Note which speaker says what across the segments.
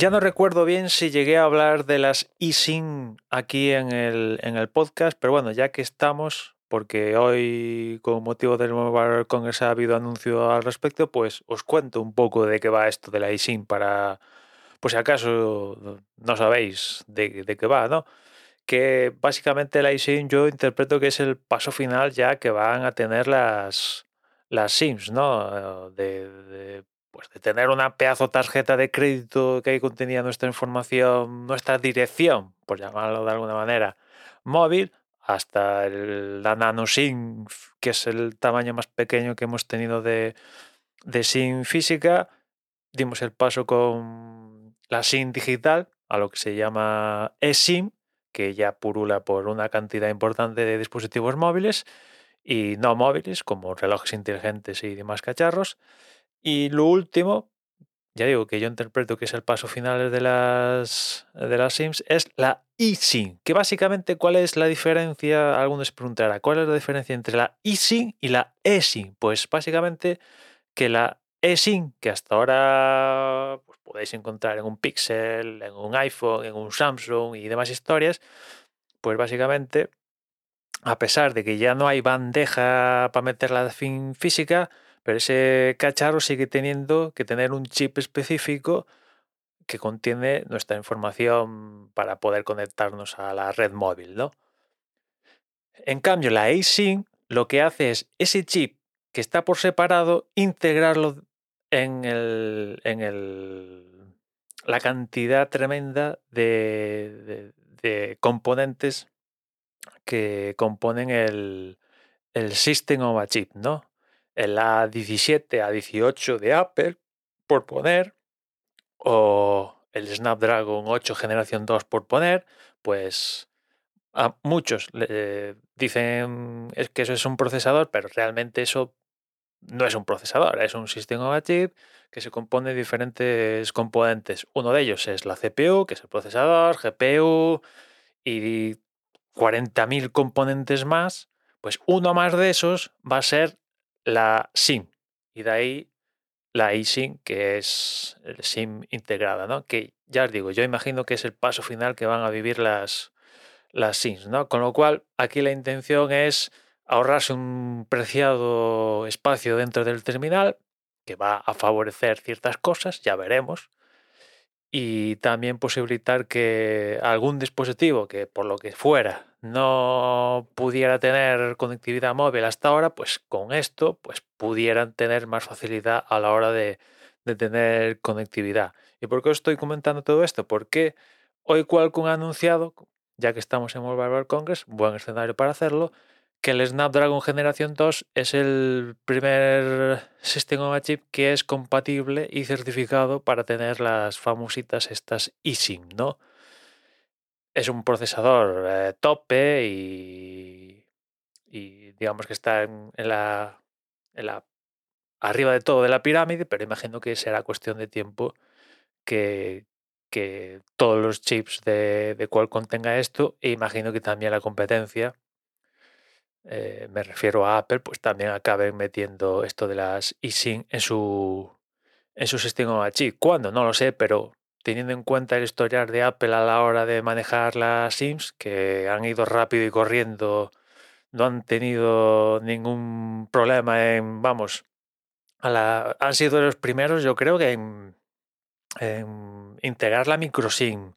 Speaker 1: Ya no recuerdo bien si llegué a hablar de las eSIM aquí en el, en el podcast, pero bueno, ya que estamos, porque hoy con motivo del Mobile Congress ha habido anuncio al respecto, pues os cuento un poco de qué va esto de la eSIM para, por si acaso no sabéis de, qué va, ¿no? Que básicamente la eSIM yo interpreto que es el paso final ya que van a tener las, las SIMs, ¿no? De, de pues de tener una pedazo tarjeta de crédito que ahí contenía nuestra información, nuestra dirección, por llamarlo de alguna manera, móvil, hasta el, la nano SIM, que es el tamaño más pequeño que hemos tenido de, de SIM física. Dimos el paso con la SIM digital, a lo que se llama eSIM, que ya purula por una cantidad importante de dispositivos móviles y no móviles, como relojes inteligentes y demás cacharros. Y lo último, ya digo que yo interpreto que es el paso final de las, de las SIMs, es la eSIM. Que básicamente, ¿cuál es la diferencia? Algunos se preguntará, ¿cuál es la diferencia entre la eSIM y la eSIM? Pues básicamente que la eSIM, que hasta ahora pues, podéis encontrar en un Pixel, en un iPhone, en un Samsung y demás historias, pues básicamente, a pesar de que ya no hay bandeja para meter la SIM física, pero ese cacharro sigue teniendo que tener un chip específico que contiene nuestra información para poder conectarnos a la red móvil, ¿no? En cambio, la eSIM lo que hace es ese chip que está por separado, integrarlo en, el, en el, la cantidad tremenda de, componentes que componen el, el System of a Chip, ¿no? El A17, A18 de Apple, por poner, o el Snapdragon 8 generación 2 por poner, pues a muchos le dicen que eso es un procesador, pero realmente eso no es un procesador, es un sistema chip que se compone de diferentes componentes. Uno de ellos es la CPU, que es el procesador, GPU y 40.000 componentes más. Pues uno más de esos va a ser la SIM y de ahí la eSIM, que es el SIM integrada, ¿no? Que ya os digo, yo imagino que es el paso final que van a vivir las, las SIMs, ¿no? Con lo cual, aquí la intención es ahorrarse un preciado espacio dentro del terminal, que va a favorecer ciertas cosas, ya veremos, y también posibilitar que algún dispositivo que por lo que fuera no pudiera tener conectividad móvil hasta ahora, pues con esto pues pudieran tener más facilidad a la hora de, tener conectividad. ¿Y por qué os estoy comentando todo esto? Porque hoy Qualcomm ha anunciado, ya que estamos en Mobile World Congress, buen escenario para hacerlo, que el Snapdragon Generación 2 es el primer sistema chip que es compatible y certificado para tener las famositas estas eSIM, ¿no? Es un procesador eh, tope y, y, digamos que está en, en, la, en, la, arriba de todo de la pirámide, pero imagino que será cuestión de tiempo que, que todos los chips de, de Qualcomm esto e imagino que también la competencia eh, me refiero a Apple, pues también acaben metiendo esto de las eSIM en su, en su sistema chip. ¿Cuándo? No lo sé, pero teniendo en cuenta el historial de Apple a la hora de manejar las SIMs, que han ido rápido y corriendo, no han tenido ningún problema en, vamos, a la, han sido los primeros, yo creo que en, integrar la microSIM,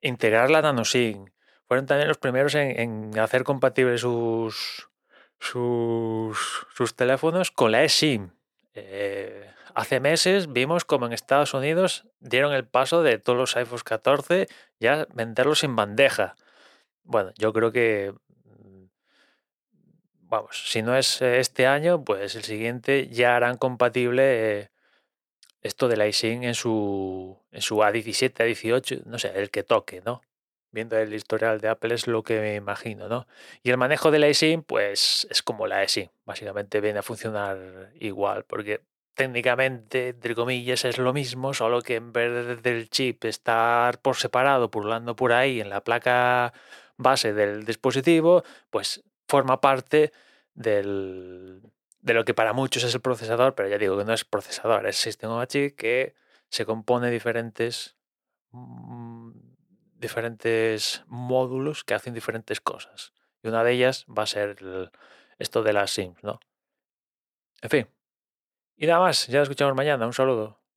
Speaker 1: integrar la nanoSIM, fueron también los primeros en, en hacer compatibles sus, sus, sus, teléfonos con la eSIM. Eh, hace meses vimos como en Estados Unidos dieron el paso de todos los iPhones 14 ya venderlos sin bandeja. Bueno, yo creo que, mm, vamos, si no es este año, pues el siguiente ya harán compatible eh, esto de la eSIM en su, en su A17, A18, no sé, el que toque, ¿no? viendo el historial de Apple es lo que me imagino, ¿no? Y el manejo de la eSIM, pues es como la eSIM, básicamente viene a funcionar igual, porque técnicamente, entre comillas, es lo mismo, solo que en vez del chip estar por separado, pululando por ahí en la placa base del dispositivo, pues forma parte del, de lo que para muchos es el procesador, pero ya digo que no es procesador, es sistema chip que se compone diferentes mm, diferentes módulos que hacen diferentes cosas. Y una de ellas va a ser esto de las sims, ¿no? En fin. Y nada más, ya nos escuchamos mañana. Un saludo.